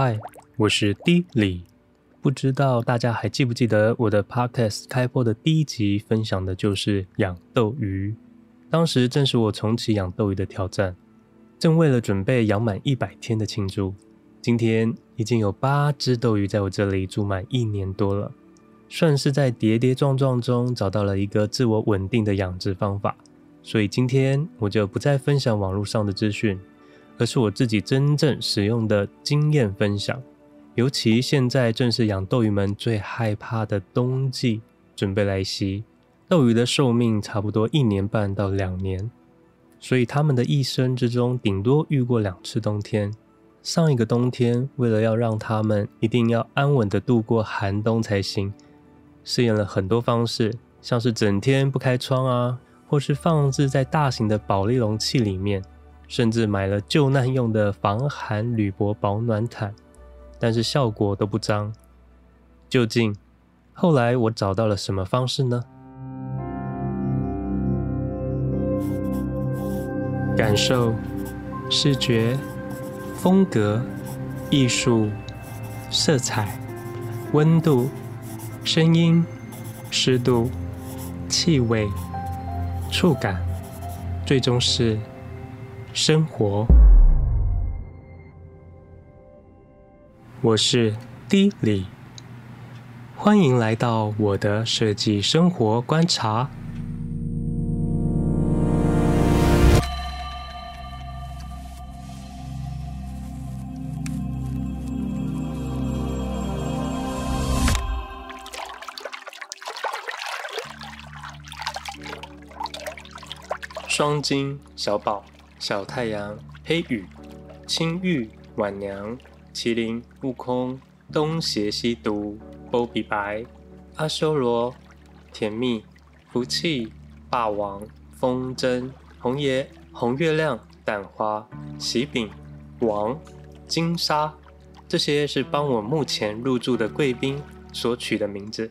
嗨，我是 D 李。不知道大家还记不记得我的 Podcast 开播的第一集分享的就是养斗鱼。当时正是我重启养斗鱼的挑战，正为了准备养满一百天的庆祝。今天已经有八只斗鱼在我这里住满一年多了，算是在跌跌撞撞中找到了一个自我稳定的养殖方法。所以今天我就不再分享网络上的资讯。而是我自己真正使用的经验分享，尤其现在正是养斗鱼们最害怕的冬季准备来袭，斗鱼的寿命差不多一年半到两年，所以他们的一生之中顶多遇过两次冬天。上一个冬天，为了要让他们一定要安稳的度过寒冬才行，试验了很多方式，像是整天不开窗啊，或是放置在大型的保利容器里面。甚至买了救难用的防寒铝箔保暖毯，但是效果都不彰。究竟后来我找到了什么方式呢？感受、视觉、风格、艺术、色彩、温度、声音、湿度、气味、触感，最终是。生活，我是 D 李，欢迎来到我的设计生活观察。双金小宝。小太阳、黑羽、青玉、晚娘、麒麟、悟空、东邪西毒、波比白、阿修罗、甜蜜、福气、霸王、风筝、红爷、红月亮、蛋花、喜饼、王、金沙，这些是帮我目前入住的贵宾所取的名字。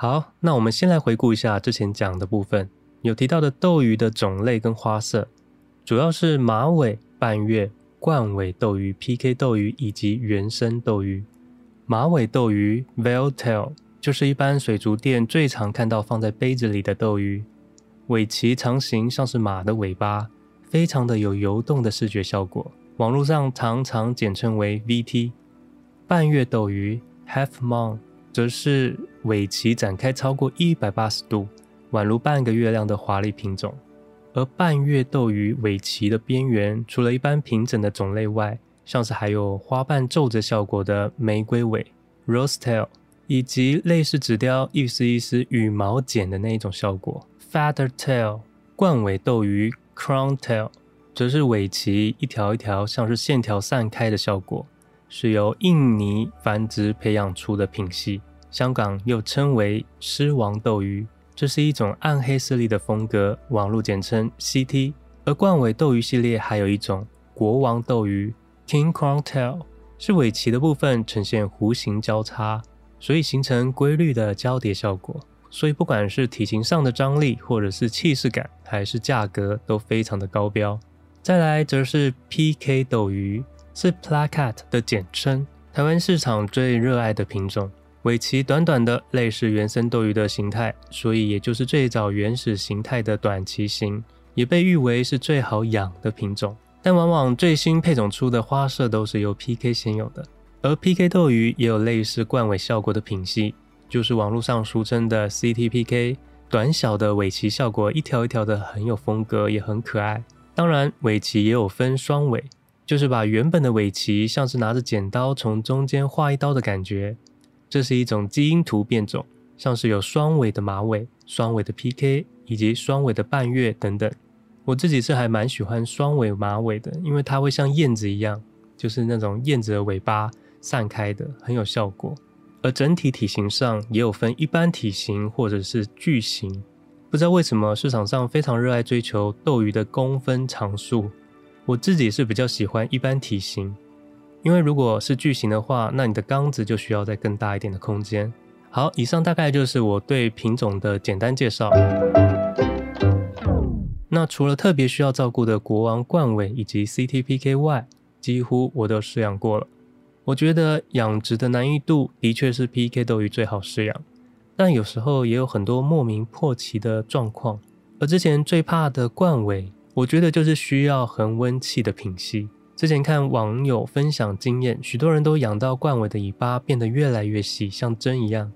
好，那我们先来回顾一下之前讲的部分，有提到的斗鱼的种类跟花色，主要是马尾、半月、冠尾斗鱼、PK 斗鱼以及原生斗鱼。马尾斗鱼 （Veil Tail） 就是一般水族店最常看到放在杯子里的斗鱼，尾鳍长形，像是马的尾巴，非常的有游动的视觉效果，网络上常常简称为 VT。半月斗鱼 （Half Moon）。则是尾鳍展开超过一百八十度，宛如半个月亮的华丽品种。而半月斗鱼尾鳍的边缘，除了一般平整的种类外，像是还有花瓣皱褶效果的玫瑰尾 （Rose Tail），以及类似纸雕一丝一丝羽毛剪的那一种效果 （Feather Tail）。冠尾斗鱼 （Crown Tail） 则是尾鳍一条一条像是线条散开的效果，是由印尼繁殖培养出的品系。香港又称为狮王斗鱼，这是一种暗黑色丽的风格，网络简称 CT。而冠尾斗鱼系列还有一种国王斗鱼 King Crown Tail，是尾鳍的部分呈现弧形交叉，所以形成规律的交叠效果。所以不管是体型上的张力，或者是气势感，还是价格，都非常的高标。再来则是 PK 斗鱼，是 Placat 的简称，台湾市场最热爱的品种。尾鳍短短的，类似原生斗鱼的形态，所以也就是最早原始形态的短鳍型，也被誉为是最好养的品种。但往往最新配种出的花色都是由 PK 先有的，而 PK 斗鱼也有类似冠尾效果的品系，就是网络上俗称的 CTPK。短小的尾鳍效果，一条一条的很有风格，也很可爱。当然，尾鳍也有分双尾，就是把原本的尾鳍像是拿着剪刀从中间划一刀的感觉。这是一种基因突变种，像是有双尾的马尾、双尾的 PK 以及双尾的半月等等。我自己是还蛮喜欢双尾马尾的，因为它会像燕子一样，就是那种燕子的尾巴散开的，很有效果。而整体体型上也有分一般体型或者是巨型。不知道为什么市场上非常热爱追求斗鱼的公分长数，我自己是比较喜欢一般体型。因为如果是巨型的话，那你的缸子就需要再更大一点的空间。好，以上大概就是我对品种的简单介绍。那除了特别需要照顾的国王冠尾以及 CTPK 外，几乎我都饲养过了。我觉得养殖的难易度的确是 PK 斗鱼最好饲养，但有时候也有很多莫名破奇的状况。而之前最怕的冠尾，我觉得就是需要恒温器的品系。之前看网友分享经验，许多人都养到冠尾的尾巴变得越来越细，像针一样，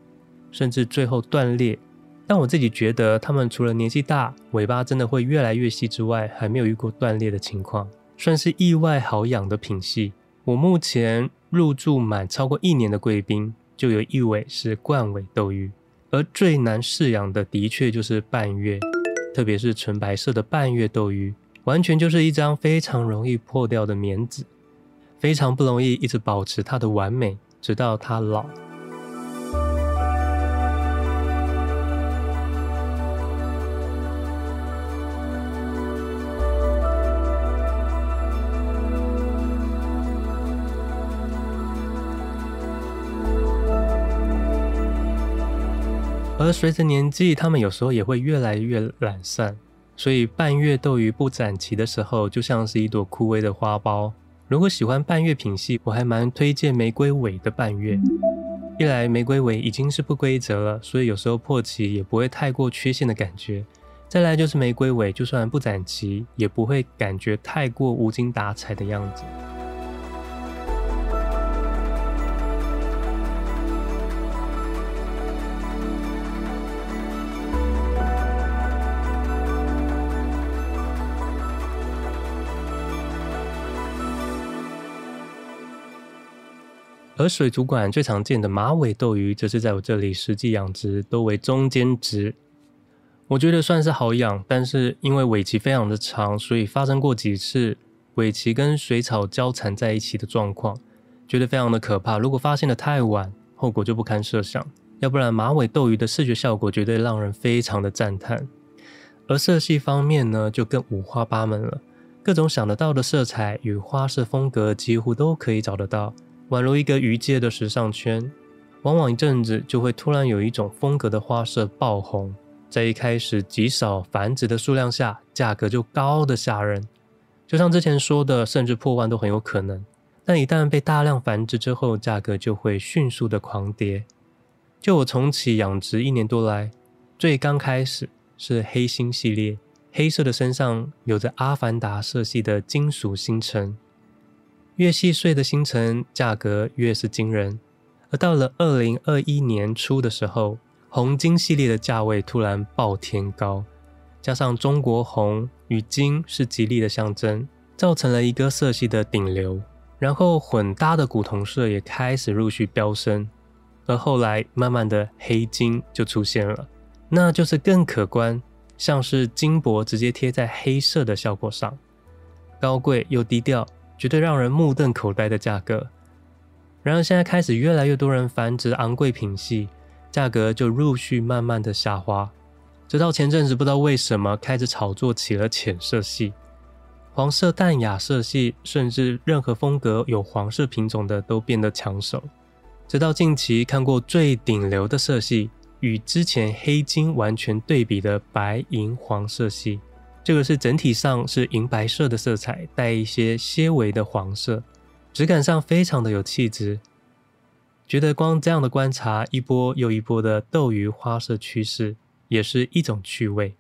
甚至最后断裂。但我自己觉得，他们除了年纪大，尾巴真的会越来越细之外，还没有遇过断裂的情况，算是意外好养的品系。我目前入住满超过一年的贵宾，就有一尾是冠尾斗鱼，而最难饲养的，的确就是半月。特别是纯白色的半月斗鱼，完全就是一张非常容易破掉的棉纸，非常不容易一直保持它的完美，直到它老。而随着年纪，他们有时候也会越来越懒散，所以半月斗鱼不展期的时候，就像是一朵枯萎的花苞。如果喜欢半月品系，我还蛮推荐玫瑰尾的半月。一来玫瑰尾已经是不规则了，所以有时候破期也不会太过缺陷的感觉；再来就是玫瑰尾，就算不展期，也不会感觉太过无精打采的样子。而水族馆最常见的马尾斗鱼，则是在我这里实际养殖都为中间值。我觉得算是好养，但是因为尾鳍非常的长，所以发生过几次尾鳍跟水草交缠在一起的状况，觉得非常的可怕。如果发现的太晚，后果就不堪设想。要不然马尾斗鱼的视觉效果绝对让人非常的赞叹。而色系方面呢，就更五花八门了，各种想得到的色彩与花色风格几乎都可以找得到。宛如一个鱼界的时尚圈，往往一阵子就会突然有一种风格的花色爆红，在一开始极少繁殖的数量下，价格就高的吓人。就像之前说的，甚至破万都很有可能。但一旦被大量繁殖之后，价格就会迅速的狂跌。就我重启养殖一年多来，最刚开始是黑星系列，黑色的身上有着阿凡达色系的金属星辰。越细碎的星辰价格越是惊人，而到了二零二一年初的时候，红金系列的价位突然爆天高，加上中国红与金是吉利的象征，造成了一个色系的顶流，然后混搭的古铜色也开始陆续飙升，而后来慢慢的黑金就出现了，那就是更可观，像是金箔直接贴在黑色的效果上，高贵又低调。绝对让人目瞪口呆的价格。然而，现在开始越来越多人繁殖昂贵品系，价格就陆续慢慢的下滑。直到前阵子，不知道为什么开始炒作起了浅色系、黄色淡雅色系，甚至任何风格有黄色品种的都变得抢手。直到近期看过最顶流的色系，与之前黑金完全对比的白银黄色系。这个是整体上是银白色的色彩，带一些些微的黄色，质感上非常的有气质。觉得光这样的观察一波又一波的斗鱼花色趋势，也是一种趣味。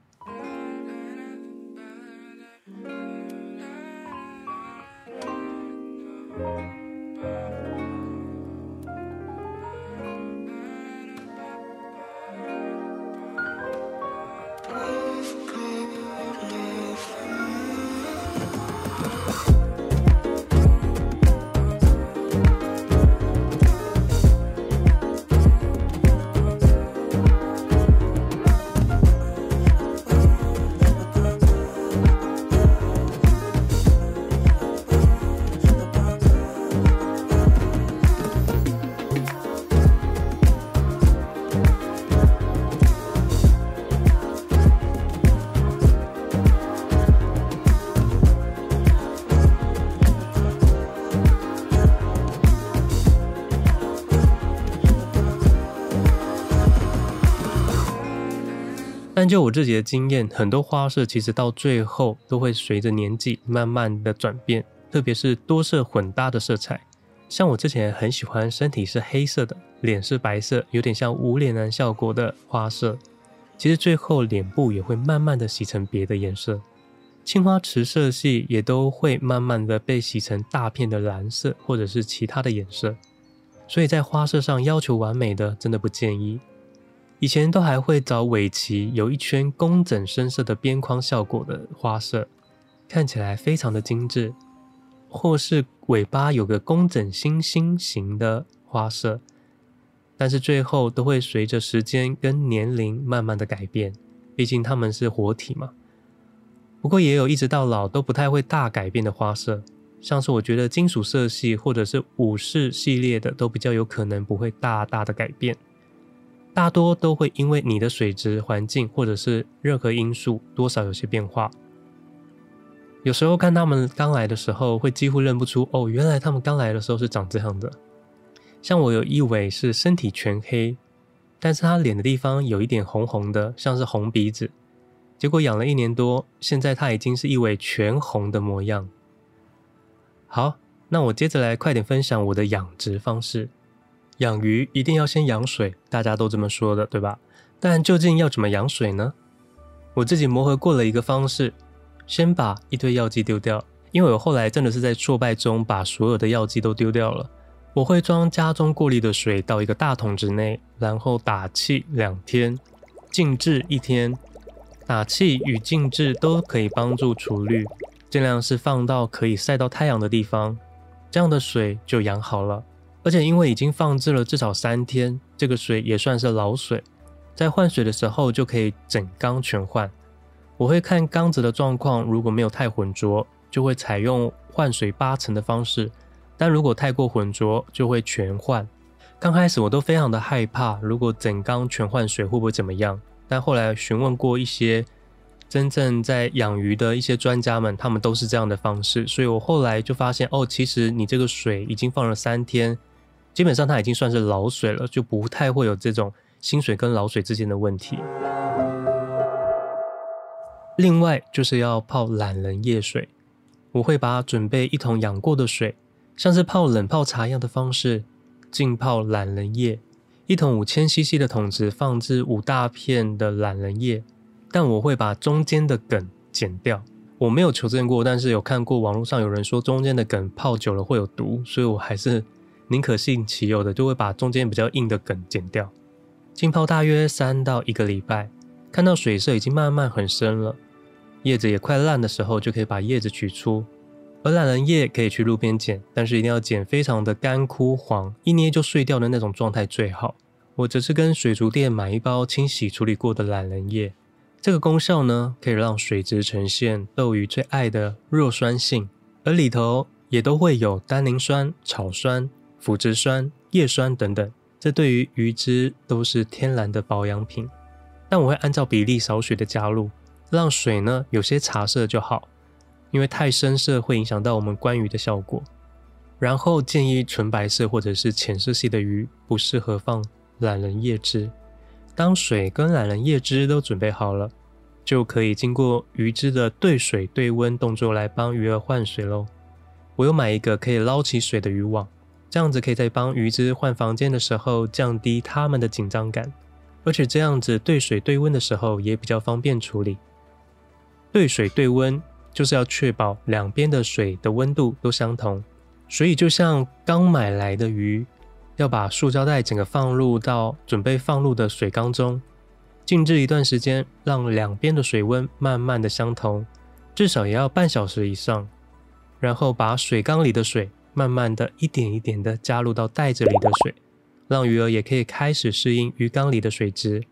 但就我自己的经验，很多花色其实到最后都会随着年纪慢慢的转变，特别是多色混搭的色彩。像我之前很喜欢身体是黑色的，脸是白色，有点像无脸男效果的花色，其实最后脸部也会慢慢的洗成别的颜色。青花瓷色系也都会慢慢的被洗成大片的蓝色，或者是其他的颜色。所以在花色上要求完美的，真的不建议。以前都还会找尾鳍有一圈工整深色的边框效果的花色，看起来非常的精致，或是尾巴有个工整星星形的花色，但是最后都会随着时间跟年龄慢慢的改变，毕竟它们是活体嘛。不过也有一直到老都不太会大改变的花色，像是我觉得金属色系或者是武士系列的都比较有可能不会大大的改变。大多都会因为你的水质环境或者是任何因素，多少有些变化。有时候看他们刚来的时候，会几乎认不出哦，原来他们刚来的时候是长这样的。像我有一尾是身体全黑，但是他脸的地方有一点红红的，像是红鼻子。结果养了一年多，现在它已经是一尾全红的模样。好，那我接着来快点分享我的养殖方式。养鱼一定要先养水，大家都这么说的，对吧？但究竟要怎么养水呢？我自己磨合过了一个方式，先把一堆药剂丢掉，因为我后来真的是在挫败中把所有的药剂都丢掉了。我会装家中过滤的水到一个大桶子内，然后打气两天，静置一天。打气与静置都可以帮助除氯，尽量是放到可以晒到太阳的地方，这样的水就养好了。而且因为已经放置了至少三天，这个水也算是老水，在换水的时候就可以整缸全换。我会看缸子的状况，如果没有太浑浊，就会采用换水八成的方式；但如果太过浑浊，就会全换。刚开始我都非常的害怕，如果整缸全换水会不会怎么样？但后来询问过一些真正在养鱼的一些专家们，他们都是这样的方式，所以我后来就发现，哦，其实你这个水已经放了三天。基本上它已经算是老水了，就不太会有这种新水跟老水之间的问题。另外就是要泡懒人叶水，我会把准备一桶养过的水，像是泡冷泡茶一样的方式浸泡懒人叶，一桶五千 CC 的桶子放置五大片的懒人叶，但我会把中间的梗剪掉。我没有求证过，但是有看过网络上有人说中间的梗泡久了会有毒，所以我还是。宁可信其有的，就会把中间比较硬的梗剪掉。浸泡大约三到一个礼拜，看到水色已经慢慢很深了，叶子也快烂的时候，就可以把叶子取出。而懒人叶可以去路边捡，但是一定要捡非常的干枯黄，一捏就碎掉的那种状态最好。我则是跟水族店买一包清洗处理过的懒人叶，这个功效呢，可以让水质呈现斗鱼最爱的弱酸性，而里头也都会有单宁酸、草酸。腐殖酸、叶酸等等，这对于鱼只都是天然的保养品。但我会按照比例少许的加入，让水呢有些茶色就好，因为太深色会影响到我们观鱼的效果。然后建议纯白色或者是浅色系的鱼不适合放懒人叶汁。当水跟懒人叶汁都准备好了，就可以经过鱼只的兑水兑温动作来帮鱼儿换水喽。我又买一个可以捞起水的渔网。这样子可以在帮鱼只换房间的时候降低它们的紧张感，而且这样子兑水兑温的时候也比较方便处理。兑水兑温就是要确保两边的水的温度都相同，所以就像刚买来的鱼，要把塑胶袋整个放入到准备放入的水缸中，静置一段时间，让两边的水温慢慢的相同，至少也要半小时以上，然后把水缸里的水。慢慢的一点一点的加入到袋子里的水，让鱼儿也可以开始适应鱼缸里的水质。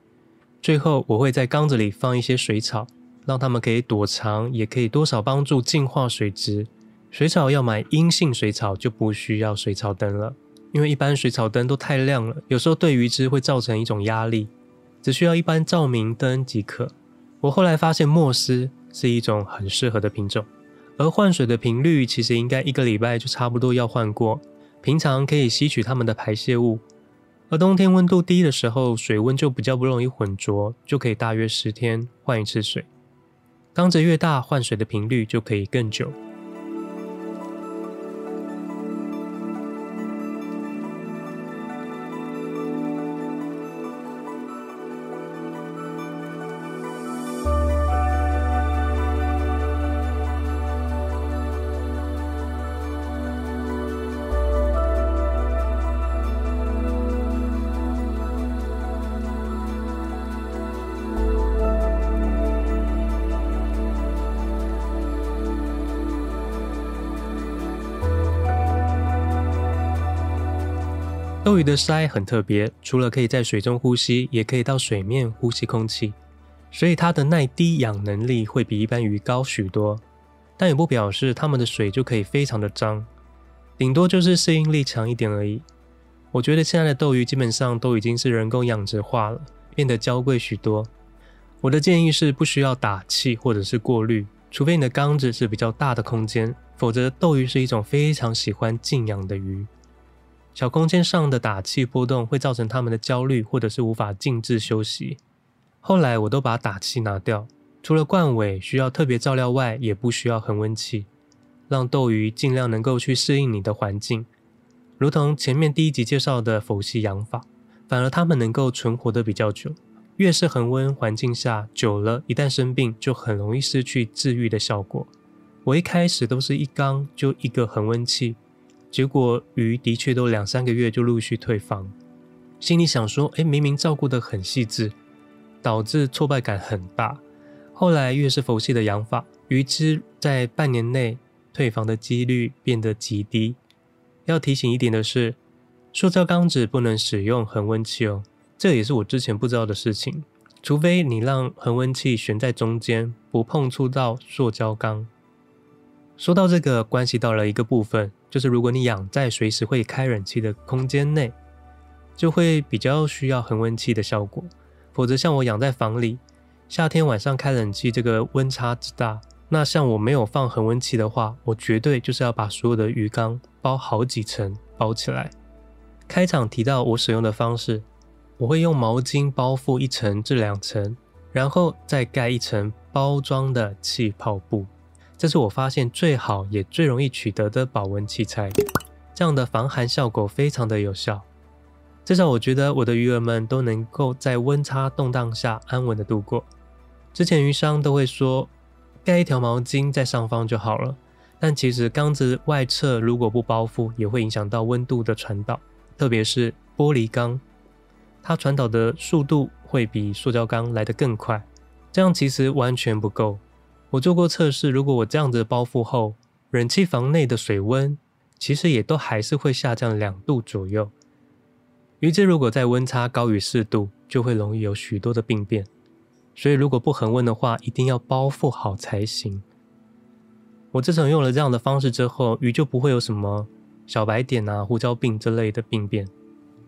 最后，我会在缸子里放一些水草，让它们可以躲藏，也可以多少帮助净化水质。水草要买阴性水草，就不需要水草灯了，因为一般水草灯都太亮了，有时候对鱼只会造成一种压力，只需要一般照明灯即可。我后来发现莫斯是一种很适合的品种。而换水的频率其实应该一个礼拜就差不多要换过，平常可以吸取它们的排泄物，而冬天温度低的时候，水温就比较不容易浑浊，就可以大约十天换一次水。缸子越大，换水的频率就可以更久。鱼的鳃很特别，除了可以在水中呼吸，也可以到水面呼吸空气，所以它的耐低氧能力会比一般鱼高许多。但也不表示它们的水就可以非常的脏，顶多就是适应力强一点而已。我觉得现在的斗鱼基本上都已经是人工养殖化了，变得娇贵许多。我的建议是不需要打气或者是过滤，除非你的缸子是比较大的空间，否则斗鱼是一种非常喜欢静养的鱼。小空间上的打气波动会造成它们的焦虑，或者是无法静置休息。后来我都把打气拿掉，除了冠尾需要特别照料外，也不需要恒温器，让斗鱼尽量能够去适应你的环境。如同前面第一集介绍的佛系养法，反而它们能够存活得比较久。越是恒温环境下，久了，一旦生病，就很容易失去治愈的效果。我一开始都是一缸就一个恒温器。结果鱼的确都两三个月就陆续退房，心里想说：“哎，明明照顾得很细致，导致挫败感很大。”后来越是佛系的养法，鱼只在半年内退房的几率变得极低。要提醒一点的是，塑胶缸子不能使用恒温器哦，这也是我之前不知道的事情。除非你让恒温器悬在中间，不碰触到塑胶缸。说到这个，关系到了一个部分。就是如果你养在随时会开冷气的空间内，就会比较需要恒温器的效果。否则像我养在房里，夏天晚上开冷气，这个温差之大，那像我没有放恒温器的话，我绝对就是要把所有的鱼缸包好几层包起来。开场提到我使用的方式，我会用毛巾包覆一层至两层，然后再盖一层包装的气泡布。这是我发现最好也最容易取得的保温器材，这样的防寒效果非常的有效。至少我觉得我的鱼儿们都能够在温差动荡下安稳的度过。之前鱼商都会说盖一条毛巾在上方就好了，但其实缸子外侧如果不包覆，也会影响到温度的传导，特别是玻璃缸，它传导的速度会比塑胶缸来得更快，这样其实完全不够。我做过测试，如果我这样子包覆后，冷气房内的水温其实也都还是会下降两度左右。鱼只如果在温差高于四度，就会容易有许多的病变。所以如果不恒温的话，一定要包覆好才行。我自从用了这样的方式之后，鱼就不会有什么小白点啊、胡椒病之类的病变。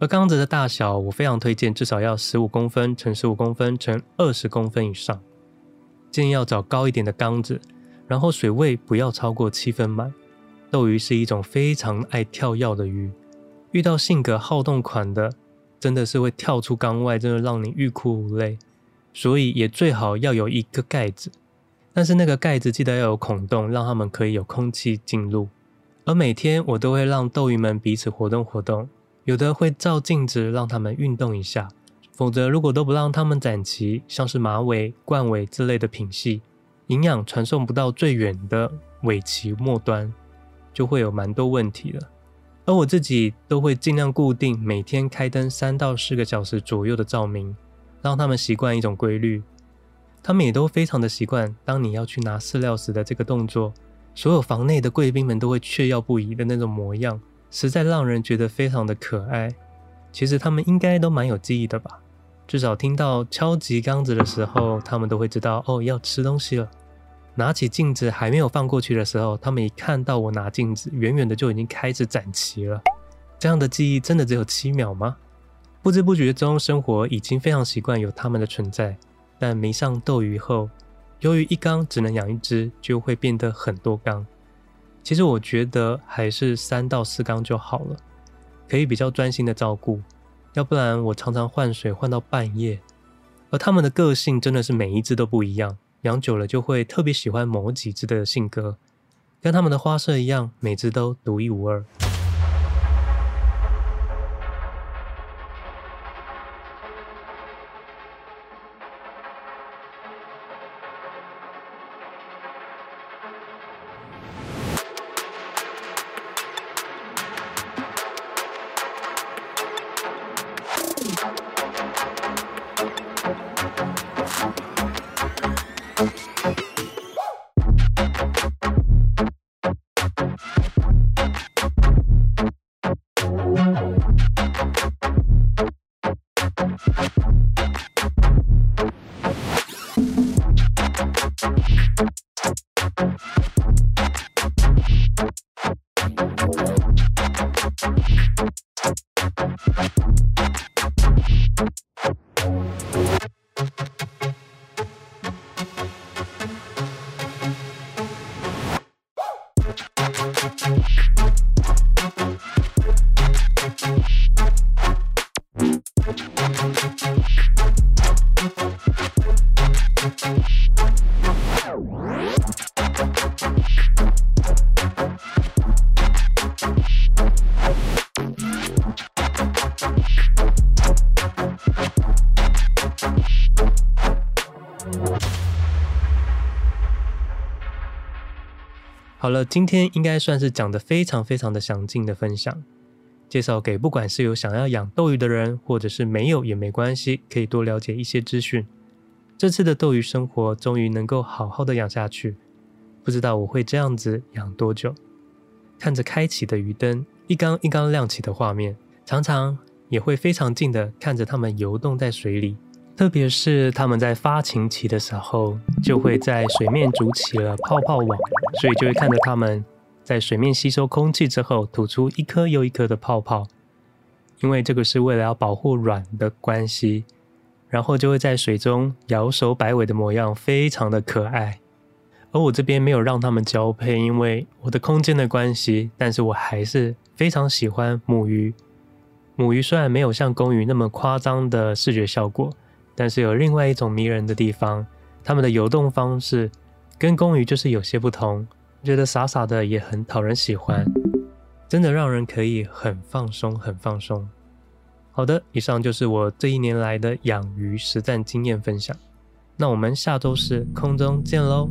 而缸子的大小，我非常推荐至少要十五公分乘十五公分乘二十公分以上。建议要找高一点的缸子，然后水位不要超过七分满。斗鱼是一种非常爱跳跃的鱼，遇到性格好动款的，真的是会跳出缸外，真的让你欲哭无泪。所以也最好要有一个盖子，但是那个盖子记得要有孔洞，让它们可以有空气进入。而每天我都会让斗鱼们彼此活动活动，有的会照镜子让它们运动一下。否则，如果都不让它们展鳍，像是马尾、冠尾之类的品系，营养传送不到最远的尾鳍末端，就会有蛮多问题了。而我自己都会尽量固定每天开灯三到四个小时左右的照明，让他们习惯一种规律。他们也都非常的习惯，当你要去拿饲料时的这个动作，所有房内的贵宾们都会雀跃不已的那种模样，实在让人觉得非常的可爱。其实他们应该都蛮有记忆的吧。至少听到敲击缸子的时候，他们都会知道哦，要吃东西了。拿起镜子还没有放过去的时候，他们一看到我拿镜子，远远的就已经开始展齐了。这样的记忆真的只有七秒吗？不知不觉中，生活已经非常习惯有他们的存在。但迷上斗鱼后，由于一缸只能养一只，就会变得很多缸。其实我觉得还是三到四缸就好了，可以比较专心的照顾。要不然我常常换水换到半夜。而它们的个性真的是每一只都不一样，养久了就会特别喜欢某几只的性格，跟它们的花色一样，每只都独一无二。好了，今天应该算是讲得非常非常的详尽的分享，介绍给不管是有想要养斗鱼的人，或者是没有也没关系，可以多了解一些资讯。这次的斗鱼生活终于能够好好的养下去，不知道我会这样子养多久。看着开启的鱼灯，一缸一缸亮起的画面，常常也会非常近的看着它们游动在水里。特别是他们在发情期的时候，就会在水面筑起了泡泡网，所以就会看着它们在水面吸收空气之后，吐出一颗又一颗的泡泡。因为这个是为了要保护卵的关系，然后就会在水中摇首摆尾的模样，非常的可爱。而我这边没有让它们交配，因为我的空间的关系，但是我还是非常喜欢母鱼。母鱼虽然没有像公鱼那么夸张的视觉效果。但是有另外一种迷人的地方，它们的游动方式跟公鱼就是有些不同，觉得傻傻的也很讨人喜欢，真的让人可以很放松，很放松。好的，以上就是我这一年来的养鱼实战经验分享，那我们下周四空中见喽。